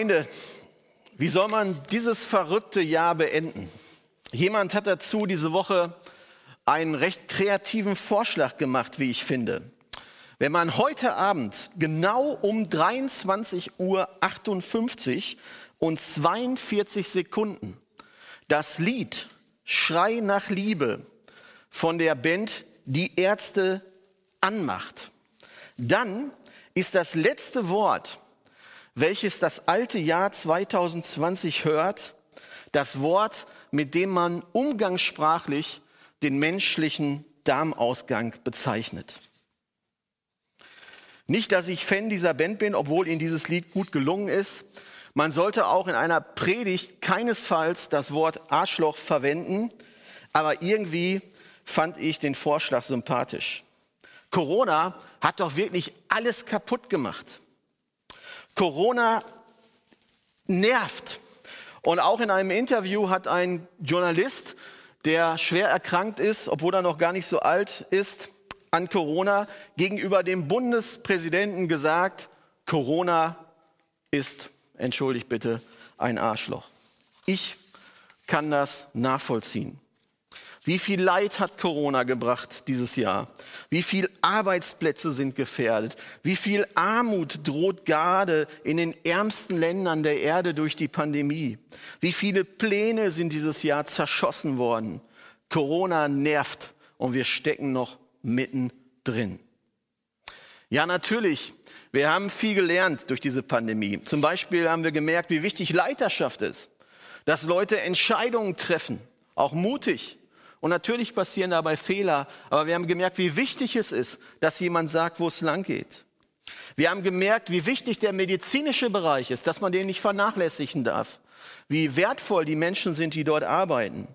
Gemeinde, wie soll man dieses verrückte Jahr beenden? Jemand hat dazu diese Woche einen recht kreativen Vorschlag gemacht, wie ich finde. Wenn man heute Abend genau um 23.58 Uhr und 42 Sekunden das Lied Schrei nach Liebe von der Band Die Ärzte anmacht, dann ist das letzte Wort welches das alte Jahr 2020 hört, das Wort, mit dem man umgangssprachlich den menschlichen Darmausgang bezeichnet. Nicht, dass ich Fan dieser Band bin, obwohl ihnen dieses Lied gut gelungen ist. Man sollte auch in einer Predigt keinesfalls das Wort Arschloch verwenden, aber irgendwie fand ich den Vorschlag sympathisch. Corona hat doch wirklich alles kaputt gemacht. Corona nervt. Und auch in einem Interview hat ein Journalist, der schwer erkrankt ist, obwohl er noch gar nicht so alt ist, an Corona gegenüber dem Bundespräsidenten gesagt, Corona ist, entschuldigt bitte, ein Arschloch. Ich kann das nachvollziehen. Wie viel Leid hat Corona gebracht dieses Jahr? Wie viele Arbeitsplätze sind gefährdet? Wie viel Armut droht gerade in den ärmsten Ländern der Erde durch die Pandemie? Wie viele Pläne sind dieses Jahr zerschossen worden? Corona nervt und wir stecken noch mittendrin. Ja, natürlich. Wir haben viel gelernt durch diese Pandemie. Zum Beispiel haben wir gemerkt, wie wichtig Leiterschaft ist. Dass Leute Entscheidungen treffen, auch mutig und natürlich passieren dabei Fehler, aber wir haben gemerkt, wie wichtig es ist, dass jemand sagt, wo es lang geht. Wir haben gemerkt, wie wichtig der medizinische Bereich ist, dass man den nicht vernachlässigen darf. Wie wertvoll die Menschen sind, die dort arbeiten.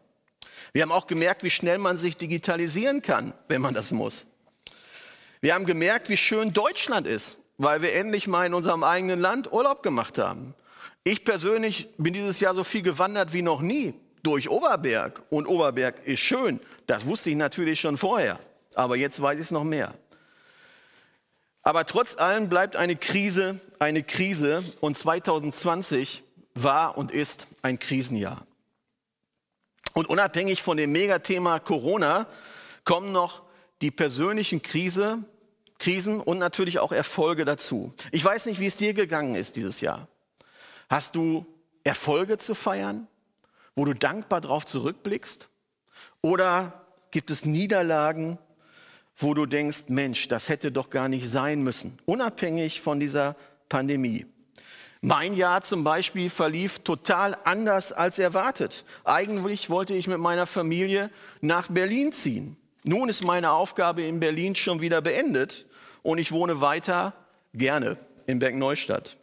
Wir haben auch gemerkt, wie schnell man sich digitalisieren kann, wenn man das muss. Wir haben gemerkt, wie schön Deutschland ist, weil wir endlich mal in unserem eigenen Land Urlaub gemacht haben. Ich persönlich bin dieses Jahr so viel gewandert wie noch nie durch Oberberg. Und Oberberg ist schön. Das wusste ich natürlich schon vorher. Aber jetzt weiß ich es noch mehr. Aber trotz allem bleibt eine Krise eine Krise. Und 2020 war und ist ein Krisenjahr. Und unabhängig von dem Megathema Corona kommen noch die persönlichen Krise, Krisen und natürlich auch Erfolge dazu. Ich weiß nicht, wie es dir gegangen ist dieses Jahr. Hast du Erfolge zu feiern? Wo du dankbar darauf zurückblickst? Oder gibt es Niederlagen, wo du denkst, Mensch, das hätte doch gar nicht sein müssen, unabhängig von dieser Pandemie? Mein Jahr zum Beispiel verlief total anders als erwartet. Eigentlich wollte ich mit meiner Familie nach Berlin ziehen. Nun ist meine Aufgabe in Berlin schon wieder beendet und ich wohne weiter gerne in Bergneustadt.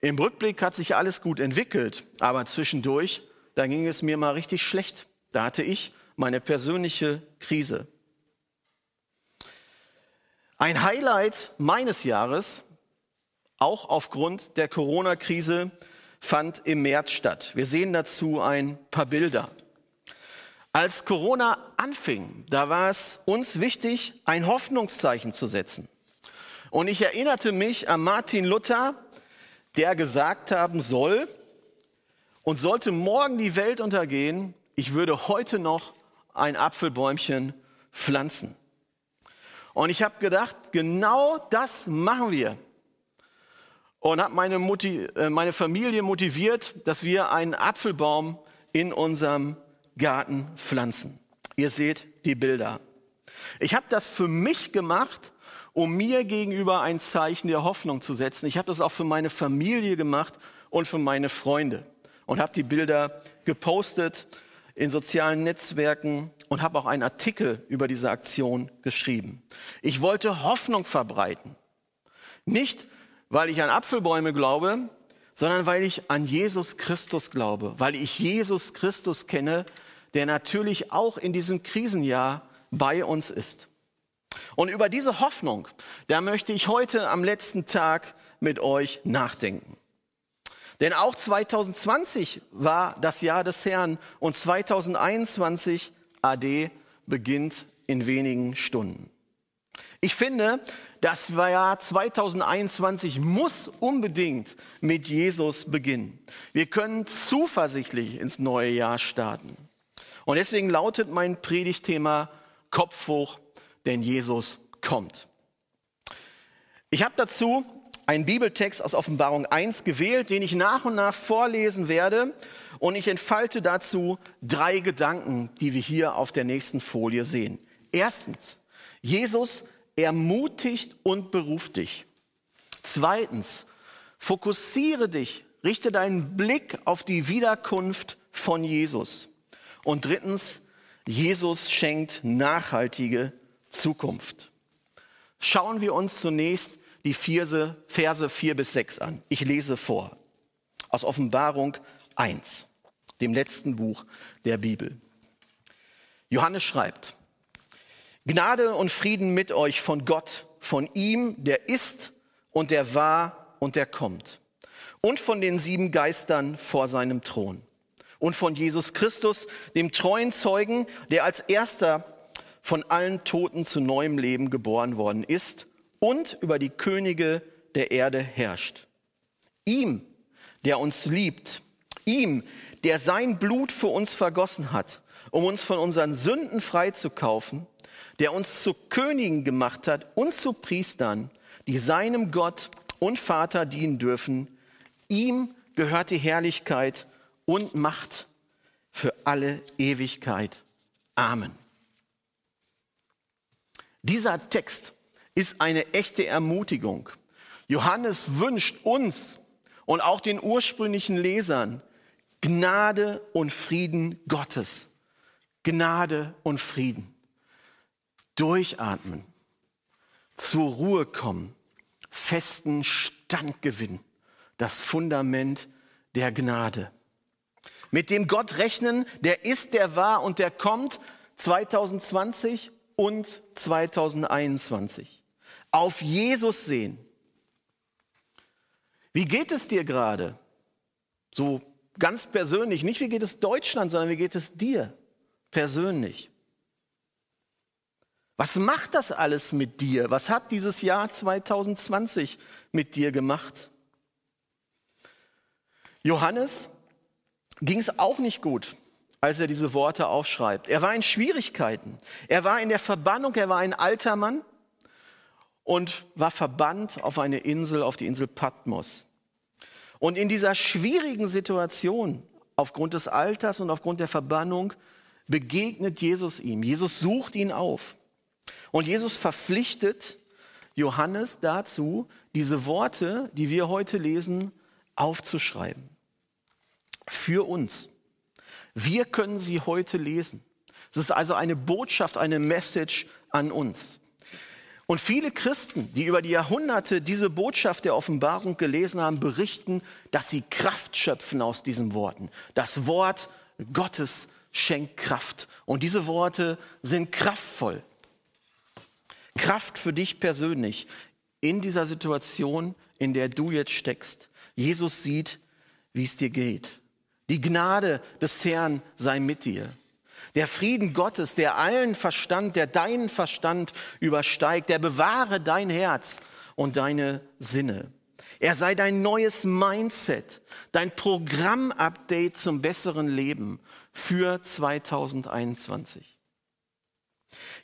Im Rückblick hat sich alles gut entwickelt, aber zwischendurch da ging es mir mal richtig schlecht. Da hatte ich meine persönliche Krise. Ein Highlight meines Jahres, auch aufgrund der Corona-Krise, fand im März statt. Wir sehen dazu ein paar Bilder. Als Corona anfing, da war es uns wichtig, ein Hoffnungszeichen zu setzen. Und ich erinnerte mich an Martin Luther, der gesagt haben soll, und sollte morgen die Welt untergehen, ich würde heute noch ein Apfelbäumchen pflanzen. Und ich habe gedacht, genau das machen wir. Und habe meine, äh, meine Familie motiviert, dass wir einen Apfelbaum in unserem Garten pflanzen. Ihr seht die Bilder. Ich habe das für mich gemacht, um mir gegenüber ein Zeichen der Hoffnung zu setzen. Ich habe das auch für meine Familie gemacht und für meine Freunde und habe die Bilder gepostet in sozialen Netzwerken und habe auch einen Artikel über diese Aktion geschrieben. Ich wollte Hoffnung verbreiten. Nicht weil ich an Apfelbäume glaube, sondern weil ich an Jesus Christus glaube, weil ich Jesus Christus kenne, der natürlich auch in diesem Krisenjahr bei uns ist. Und über diese Hoffnung, da möchte ich heute am letzten Tag mit euch nachdenken. Denn auch 2020 war das Jahr des Herrn und 2021 AD beginnt in wenigen Stunden. Ich finde, das Jahr 2021 muss unbedingt mit Jesus beginnen. Wir können zuversichtlich ins neue Jahr starten. Und deswegen lautet mein Predigtthema Kopf hoch, denn Jesus kommt. Ich habe dazu einen Bibeltext aus Offenbarung 1 gewählt, den ich nach und nach vorlesen werde. Und ich entfalte dazu drei Gedanken, die wir hier auf der nächsten Folie sehen. Erstens, Jesus ermutigt und beruft dich. Zweitens, fokussiere dich, richte deinen Blick auf die Wiederkunft von Jesus. Und drittens, Jesus schenkt nachhaltige Zukunft. Schauen wir uns zunächst die Verse, Verse 4 bis 6 an. Ich lese vor aus Offenbarung 1, dem letzten Buch der Bibel. Johannes schreibt, Gnade und Frieden mit euch von Gott, von ihm, der ist und der war und der kommt, und von den sieben Geistern vor seinem Thron, und von Jesus Christus, dem treuen Zeugen, der als erster von allen Toten zu neuem Leben geboren worden ist und über die Könige der Erde herrscht. Ihm, der uns liebt, ihm, der sein Blut für uns vergossen hat, um uns von unseren Sünden freizukaufen, der uns zu Königen gemacht hat und zu Priestern, die seinem Gott und Vater dienen dürfen. Ihm gehört die Herrlichkeit und Macht für alle Ewigkeit. Amen. Dieser Text ist eine echte Ermutigung. Johannes wünscht uns und auch den ursprünglichen Lesern Gnade und Frieden Gottes. Gnade und Frieden. Durchatmen, zur Ruhe kommen, festen Stand gewinnen, das Fundament der Gnade. Mit dem Gott rechnen, der ist, der war und der kommt 2020 und 2021 auf Jesus sehen. Wie geht es dir gerade? So ganz persönlich, nicht wie geht es Deutschland, sondern wie geht es dir persönlich? Was macht das alles mit dir? Was hat dieses Jahr 2020 mit dir gemacht? Johannes ging es auch nicht gut, als er diese Worte aufschreibt. Er war in Schwierigkeiten. Er war in der Verbannung, er war ein alter Mann und war verbannt auf eine Insel, auf die Insel Patmos. Und in dieser schwierigen Situation, aufgrund des Alters und aufgrund der Verbannung, begegnet Jesus ihm. Jesus sucht ihn auf. Und Jesus verpflichtet Johannes dazu, diese Worte, die wir heute lesen, aufzuschreiben. Für uns. Wir können sie heute lesen. Es ist also eine Botschaft, eine Message an uns. Und viele Christen, die über die Jahrhunderte diese Botschaft der Offenbarung gelesen haben, berichten, dass sie Kraft schöpfen aus diesen Worten. Das Wort Gottes schenkt Kraft. Und diese Worte sind kraftvoll. Kraft für dich persönlich in dieser Situation, in der du jetzt steckst. Jesus sieht, wie es dir geht. Die Gnade des Herrn sei mit dir. Der Frieden Gottes, der allen Verstand, der deinen Verstand übersteigt, der bewahre dein Herz und deine Sinne. Er sei dein neues Mindset, dein Programmupdate zum besseren Leben für 2021.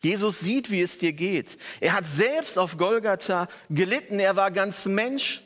Jesus sieht, wie es dir geht. Er hat selbst auf Golgatha gelitten. Er war ganz Mensch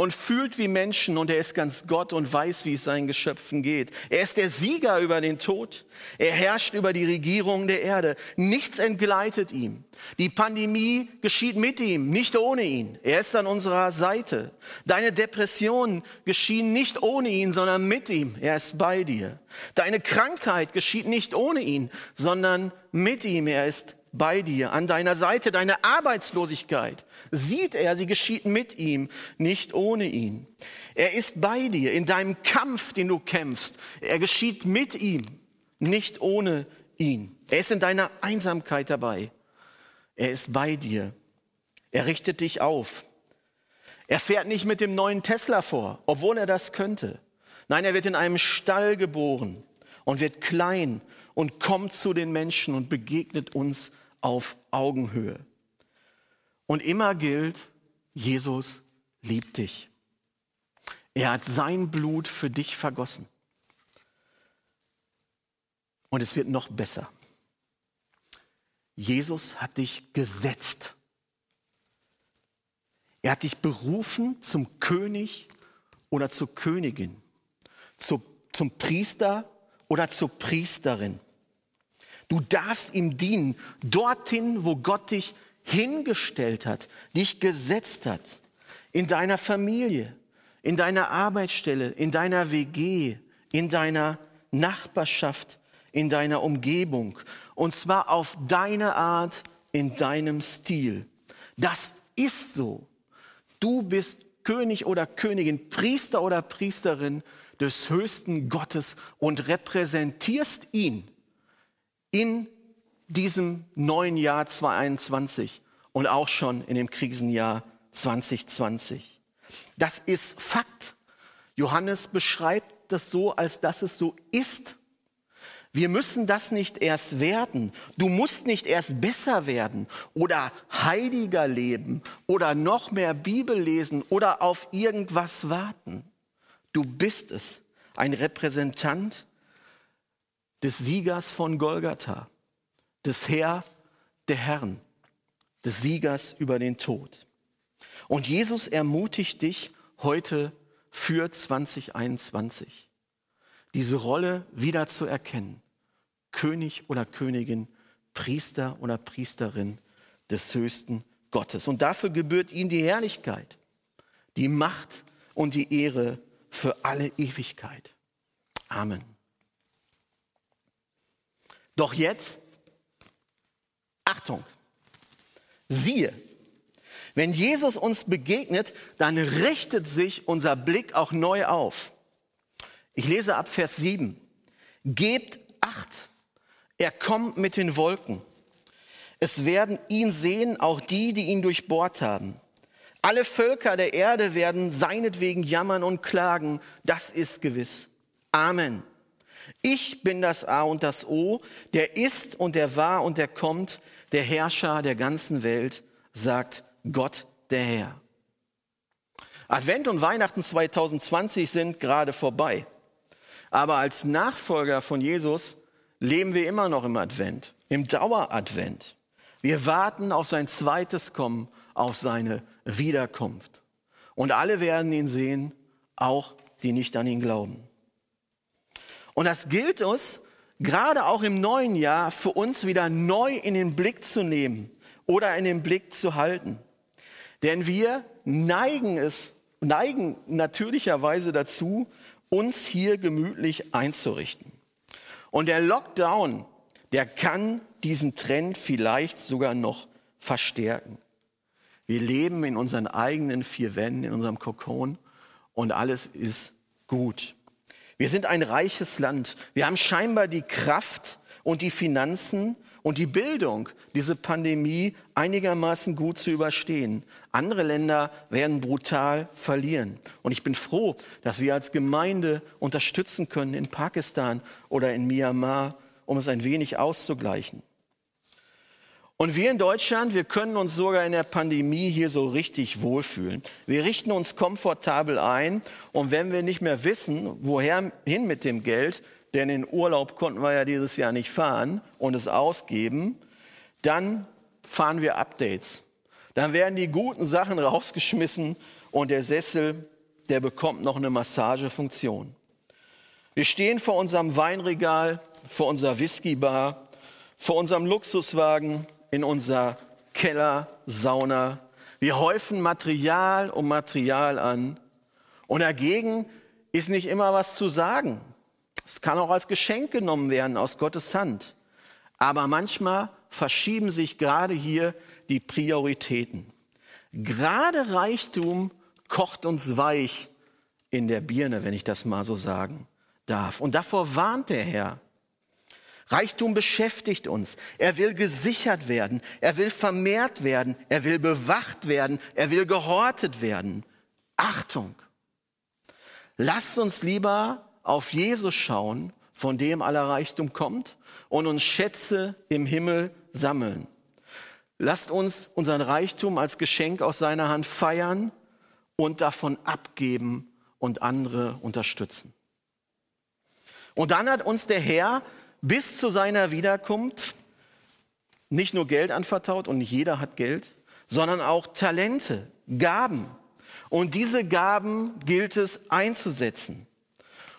und fühlt wie Menschen und er ist ganz Gott und weiß, wie es seinen Geschöpfen geht. Er ist der Sieger über den Tod. Er herrscht über die Regierung der Erde. Nichts entgleitet ihm. Die Pandemie geschieht mit ihm, nicht ohne ihn. Er ist an unserer Seite. Deine Depressionen geschehen nicht ohne ihn, sondern mit ihm. Er ist bei dir. Deine Krankheit geschieht nicht ohne ihn, sondern mit ihm. Er ist bei dir, an deiner Seite. Deine Arbeitslosigkeit sieht er, sie geschieht mit ihm, nicht ohne ihn. Er ist bei dir in deinem Kampf, den du kämpfst. Er geschieht mit ihm, nicht ohne ihn. Er ist in deiner Einsamkeit dabei. Er ist bei dir. Er richtet dich auf. Er fährt nicht mit dem neuen Tesla vor, obwohl er das könnte. Nein, er wird in einem Stall geboren und wird klein und kommt zu den Menschen und begegnet uns auf Augenhöhe. Und immer gilt, Jesus liebt dich. Er hat sein Blut für dich vergossen. Und es wird noch besser. Jesus hat dich gesetzt. Er hat dich berufen zum König oder zur Königin zu, zum Priester oder zur Priesterin. Du darfst ihm dienen, dorthin, wo Gott dich hingestellt hat, dich gesetzt hat, in deiner Familie, in deiner Arbeitsstelle, in deiner WG, in deiner Nachbarschaft, in deiner Umgebung. Und zwar auf deine Art, in deinem Stil. Das ist so. Du bist König oder Königin, Priester oder Priesterin des höchsten Gottes und repräsentierst ihn in diesem neuen Jahr 2021 und auch schon in dem Krisenjahr 2020. Das ist Fakt. Johannes beschreibt das so, als dass es so ist. Wir müssen das nicht erst werden. Du musst nicht erst besser werden oder heiliger leben oder noch mehr Bibel lesen oder auf irgendwas warten. Du bist es, ein Repräsentant des Siegers von Golgatha, des Herr der Herren, des Siegers über den Tod. Und Jesus ermutigt dich heute für 2021, diese Rolle wieder zu erkennen. König oder Königin, Priester oder Priesterin des höchsten Gottes. Und dafür gebührt ihm die Herrlichkeit, die Macht und die Ehre für alle Ewigkeit. Amen. Doch jetzt, Achtung, siehe, wenn Jesus uns begegnet, dann richtet sich unser Blick auch neu auf. Ich lese ab Vers 7. Gebt Acht, er kommt mit den Wolken. Es werden ihn sehen, auch die, die ihn durchbohrt haben. Alle Völker der Erde werden seinetwegen jammern und klagen, das ist gewiss. Amen. Ich bin das A und das O, der ist und der war und der kommt, der Herrscher der ganzen Welt, sagt Gott der Herr. Advent und Weihnachten 2020 sind gerade vorbei. Aber als Nachfolger von Jesus leben wir immer noch im Advent, im Daueradvent. Wir warten auf sein zweites Kommen, auf seine Wiederkunft. Und alle werden ihn sehen, auch die nicht an ihn glauben. Und das gilt uns, gerade auch im neuen Jahr, für uns wieder neu in den Blick zu nehmen oder in den Blick zu halten. Denn wir neigen es, neigen natürlicherweise dazu, uns hier gemütlich einzurichten. Und der Lockdown, der kann diesen Trend vielleicht sogar noch verstärken. Wir leben in unseren eigenen vier Wänden, in unserem Kokon und alles ist gut. Wir sind ein reiches Land. Wir haben scheinbar die Kraft und die Finanzen und die Bildung, diese Pandemie einigermaßen gut zu überstehen. Andere Länder werden brutal verlieren. Und ich bin froh, dass wir als Gemeinde unterstützen können in Pakistan oder in Myanmar, um es ein wenig auszugleichen. Und wir in Deutschland, wir können uns sogar in der Pandemie hier so richtig wohlfühlen. Wir richten uns komfortabel ein und wenn wir nicht mehr wissen, woher hin mit dem Geld, denn in Urlaub konnten wir ja dieses Jahr nicht fahren und es ausgeben, dann fahren wir Updates. Dann werden die guten Sachen rausgeschmissen und der Sessel, der bekommt noch eine Massagefunktion. Wir stehen vor unserem Weinregal, vor unserer Whiskybar, vor unserem Luxuswagen, in unser Keller, Sauna. Wir häufen Material um Material an. Und dagegen ist nicht immer was zu sagen. Es kann auch als Geschenk genommen werden aus Gottes Hand. Aber manchmal verschieben sich gerade hier die Prioritäten. Gerade Reichtum kocht uns weich in der Birne, wenn ich das mal so sagen darf. Und davor warnt der Herr. Reichtum beschäftigt uns. Er will gesichert werden. Er will vermehrt werden. Er will bewacht werden. Er will gehortet werden. Achtung! Lasst uns lieber auf Jesus schauen, von dem aller Reichtum kommt, und uns Schätze im Himmel sammeln. Lasst uns unseren Reichtum als Geschenk aus seiner Hand feiern und davon abgeben und andere unterstützen. Und dann hat uns der Herr bis zu seiner Wiederkunft nicht nur Geld anvertraut und nicht jeder hat Geld, sondern auch Talente, Gaben. Und diese Gaben gilt es einzusetzen.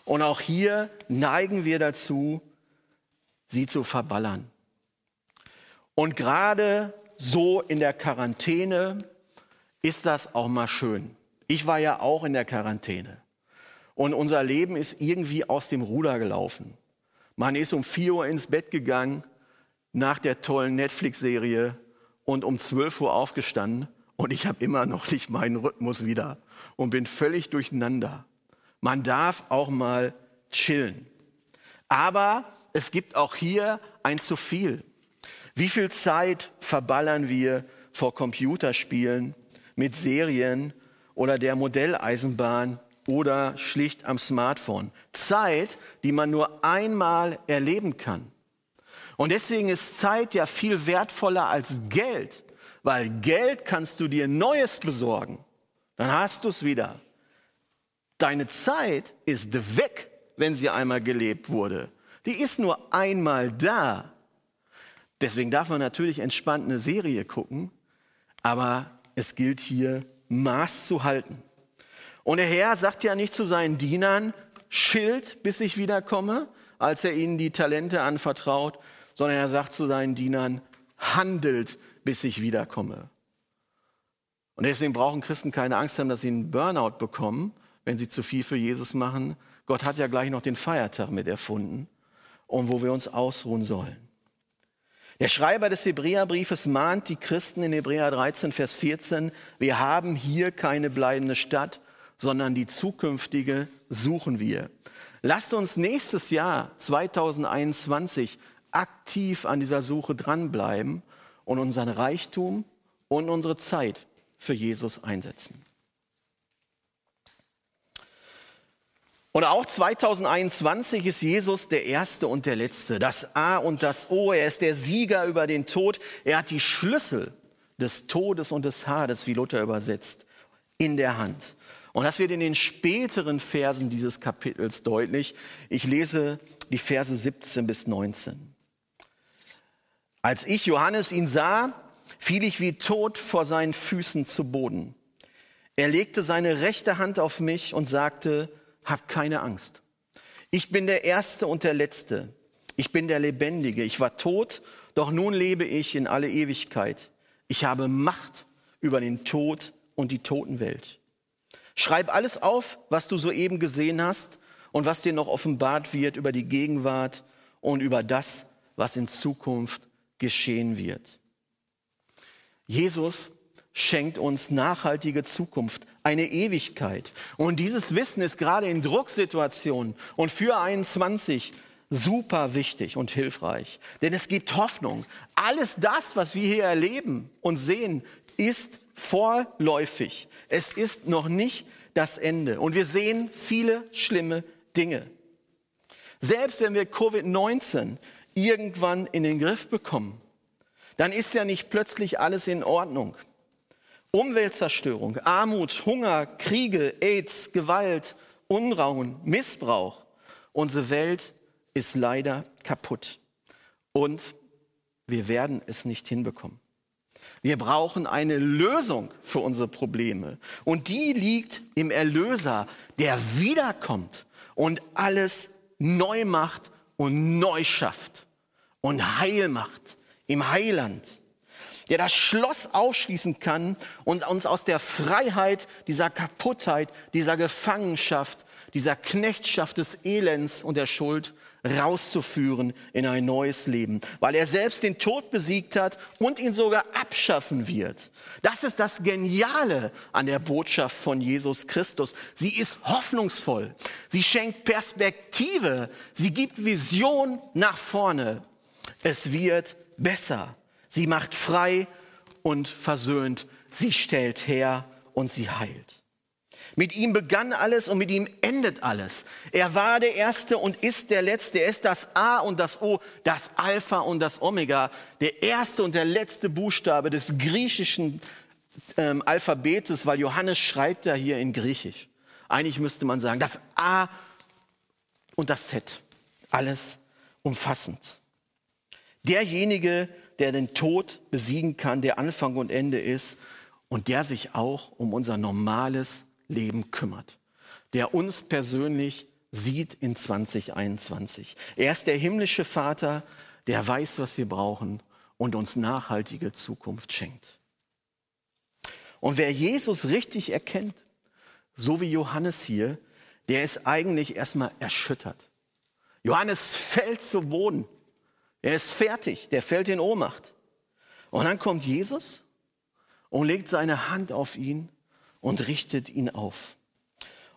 Und auch hier neigen wir dazu, sie zu verballern. Und gerade so in der Quarantäne ist das auch mal schön. Ich war ja auch in der Quarantäne. Und unser Leben ist irgendwie aus dem Ruder gelaufen. Man ist um 4 Uhr ins Bett gegangen nach der tollen Netflix-Serie und um 12 Uhr aufgestanden und ich habe immer noch nicht meinen Rhythmus wieder und bin völlig durcheinander. Man darf auch mal chillen. Aber es gibt auch hier ein zu viel. Wie viel Zeit verballern wir vor Computerspielen, mit Serien oder der Modelleisenbahn oder schlicht am Smartphone. Zeit, die man nur einmal erleben kann. Und deswegen ist Zeit ja viel wertvoller als Geld, weil Geld kannst du dir Neues besorgen. Dann hast du es wieder. Deine Zeit ist weg, wenn sie einmal gelebt wurde. Die ist nur einmal da. Deswegen darf man natürlich entspannt eine Serie gucken, aber es gilt hier Maß zu halten. Und der Herr sagt ja nicht zu seinen Dienern, schild, bis ich wiederkomme, als er ihnen die Talente anvertraut, sondern er sagt zu seinen Dienern, handelt, bis ich wiederkomme. Und deswegen brauchen Christen keine Angst haben, dass sie einen Burnout bekommen, wenn sie zu viel für Jesus machen. Gott hat ja gleich noch den Feiertag mit erfunden und wo wir uns ausruhen sollen. Der Schreiber des Hebräerbriefes mahnt die Christen in Hebräer 13, Vers 14, wir haben hier keine bleibende Stadt, sondern die zukünftige suchen wir. Lasst uns nächstes Jahr 2021 aktiv an dieser Suche dranbleiben und unseren Reichtum und unsere Zeit für Jesus einsetzen. Und auch 2021 ist Jesus der Erste und der Letzte, das A und das O. Er ist der Sieger über den Tod. Er hat die Schlüssel des Todes und des Hades, wie Luther übersetzt, in der Hand. Und das wird in den späteren Versen dieses Kapitels deutlich. Ich lese die Verse 17 bis 19. Als ich, Johannes, ihn sah, fiel ich wie tot vor seinen Füßen zu Boden. Er legte seine rechte Hand auf mich und sagte, hab keine Angst. Ich bin der Erste und der Letzte. Ich bin der Lebendige. Ich war tot, doch nun lebe ich in alle Ewigkeit. Ich habe Macht über den Tod und die Totenwelt. Schreib alles auf, was du soeben gesehen hast und was dir noch offenbart wird über die Gegenwart und über das, was in Zukunft geschehen wird. Jesus schenkt uns nachhaltige Zukunft, eine Ewigkeit. Und dieses Wissen ist gerade in Drucksituationen und für 21 super wichtig und hilfreich. Denn es gibt Hoffnung. Alles das, was wir hier erleben und sehen, ist vorläufig. Es ist noch nicht das Ende. Und wir sehen viele schlimme Dinge. Selbst wenn wir Covid-19 irgendwann in den Griff bekommen, dann ist ja nicht plötzlich alles in Ordnung. Umweltzerstörung, Armut, Hunger, Kriege, AIDS, Gewalt, Unrauen, Missbrauch. Unsere Welt ist leider kaputt. Und wir werden es nicht hinbekommen. Wir brauchen eine Lösung für unsere Probleme. Und die liegt im Erlöser, der wiederkommt und alles neu macht und neu schafft und heil macht im Heiland. der das Schloss aufschließen kann und uns aus der Freiheit dieser Kaputtheit, dieser Gefangenschaft, dieser Knechtschaft des Elends und der Schuld rauszuführen in ein neues Leben, weil er selbst den Tod besiegt hat und ihn sogar abschaffen wird. Das ist das Geniale an der Botschaft von Jesus Christus. Sie ist hoffnungsvoll. Sie schenkt Perspektive. Sie gibt Vision nach vorne. Es wird besser. Sie macht frei und versöhnt. Sie stellt her und sie heilt. Mit ihm begann alles und mit ihm endet alles. Er war der Erste und ist der Letzte. Er ist das A und das O, das Alpha und das Omega, der erste und der letzte Buchstabe des griechischen ähm, Alphabetes, weil Johannes schreibt da hier in Griechisch. Eigentlich müsste man sagen, das A und das Z, alles umfassend. Derjenige, der den Tod besiegen kann, der Anfang und Ende ist und der sich auch um unser normales Leben kümmert, der uns persönlich sieht in 2021. Er ist der himmlische Vater, der weiß, was wir brauchen und uns nachhaltige Zukunft schenkt. Und wer Jesus richtig erkennt, so wie Johannes hier, der ist eigentlich erstmal erschüttert. Johannes fällt zu Boden. Er ist fertig, der fällt in Ohnmacht. Und dann kommt Jesus und legt seine Hand auf ihn und richtet ihn auf.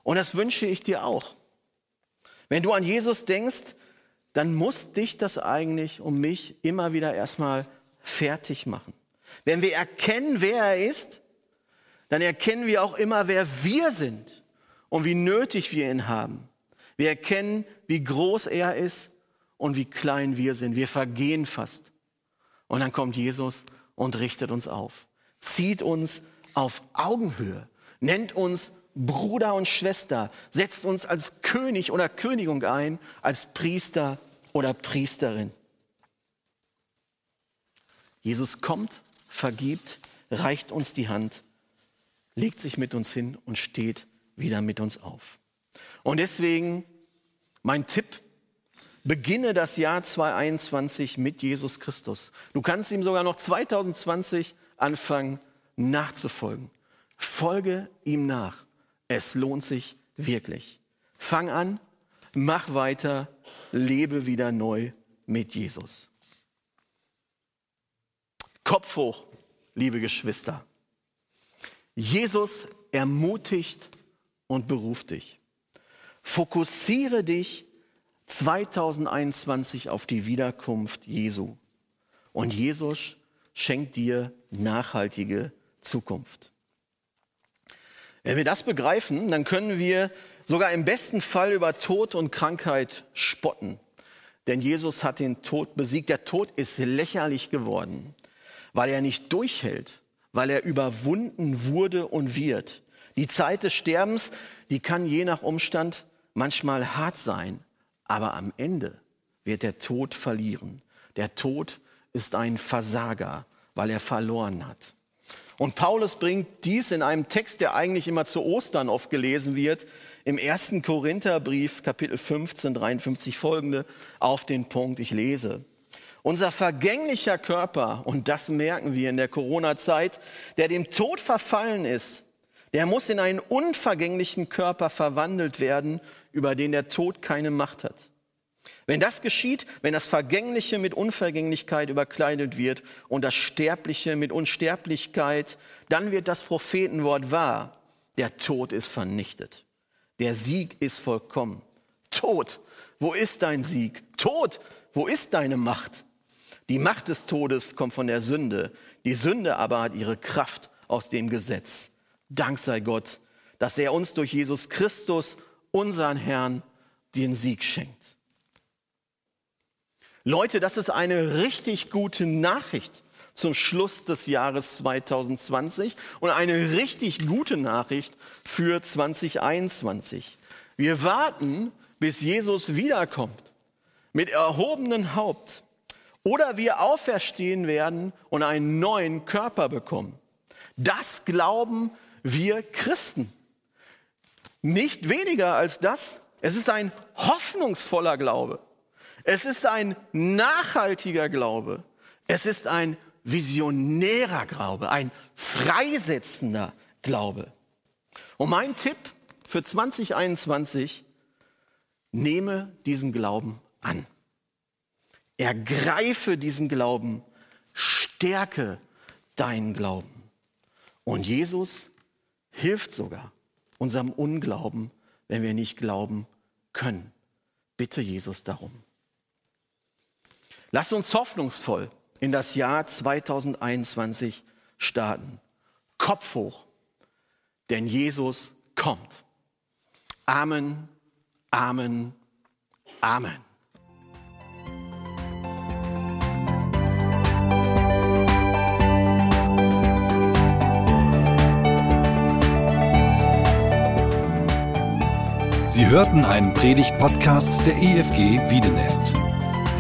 Und das wünsche ich dir auch. Wenn du an Jesus denkst, dann muss dich das eigentlich um mich immer wieder erstmal fertig machen. Wenn wir erkennen, wer er ist, dann erkennen wir auch immer, wer wir sind und wie nötig wir ihn haben. Wir erkennen, wie groß er ist und wie klein wir sind. Wir vergehen fast. Und dann kommt Jesus und richtet uns auf, zieht uns auf Augenhöhe nennt uns Bruder und Schwester, setzt uns als König oder Königin ein, als Priester oder Priesterin. Jesus kommt, vergibt, reicht uns die Hand, legt sich mit uns hin und steht wieder mit uns auf. Und deswegen mein Tipp, beginne das Jahr 2021 mit Jesus Christus. Du kannst ihm sogar noch 2020 anfangen nachzufolgen. Folge ihm nach. Es lohnt sich wirklich. Fang an, mach weiter, lebe wieder neu mit Jesus. Kopf hoch, liebe Geschwister. Jesus ermutigt und beruft dich. Fokussiere dich 2021 auf die Wiederkunft Jesu. Und Jesus schenkt dir nachhaltige Zukunft. Wenn wir das begreifen, dann können wir sogar im besten Fall über Tod und Krankheit spotten. Denn Jesus hat den Tod besiegt. Der Tod ist lächerlich geworden, weil er nicht durchhält, weil er überwunden wurde und wird. Die Zeit des Sterbens, die kann je nach Umstand manchmal hart sein, aber am Ende wird der Tod verlieren. Der Tod ist ein Versager, weil er verloren hat. Und Paulus bringt dies in einem Text, der eigentlich immer zu Ostern oft gelesen wird, im ersten Korintherbrief, Kapitel 15, 53 folgende, auf den Punkt, ich lese. Unser vergänglicher Körper, und das merken wir in der Corona-Zeit, der dem Tod verfallen ist, der muss in einen unvergänglichen Körper verwandelt werden, über den der Tod keine Macht hat. Wenn das geschieht, wenn das Vergängliche mit Unvergänglichkeit überkleidet wird und das Sterbliche mit Unsterblichkeit, dann wird das Prophetenwort wahr. Der Tod ist vernichtet. Der Sieg ist vollkommen. Tod, wo ist dein Sieg? Tod, wo ist deine Macht? Die Macht des Todes kommt von der Sünde. Die Sünde aber hat ihre Kraft aus dem Gesetz. Dank sei Gott, dass er uns durch Jesus Christus, unseren Herrn, den Sieg schenkt. Leute, das ist eine richtig gute Nachricht zum Schluss des Jahres 2020 und eine richtig gute Nachricht für 2021. Wir warten, bis Jesus wiederkommt mit erhobenem Haupt oder wir auferstehen werden und einen neuen Körper bekommen. Das glauben wir Christen. Nicht weniger als das. Es ist ein hoffnungsvoller Glaube. Es ist ein nachhaltiger Glaube. Es ist ein visionärer Glaube, ein freisetzender Glaube. Und mein Tipp für 2021, nehme diesen Glauben an. Ergreife diesen Glauben, stärke deinen Glauben. Und Jesus hilft sogar unserem Unglauben, wenn wir nicht glauben können. Bitte Jesus darum. Lass uns hoffnungsvoll in das Jahr 2021 starten. Kopf hoch, denn Jesus kommt. Amen, Amen, Amen. Sie hörten einen Predigt-Podcast der EFG Wiedenest.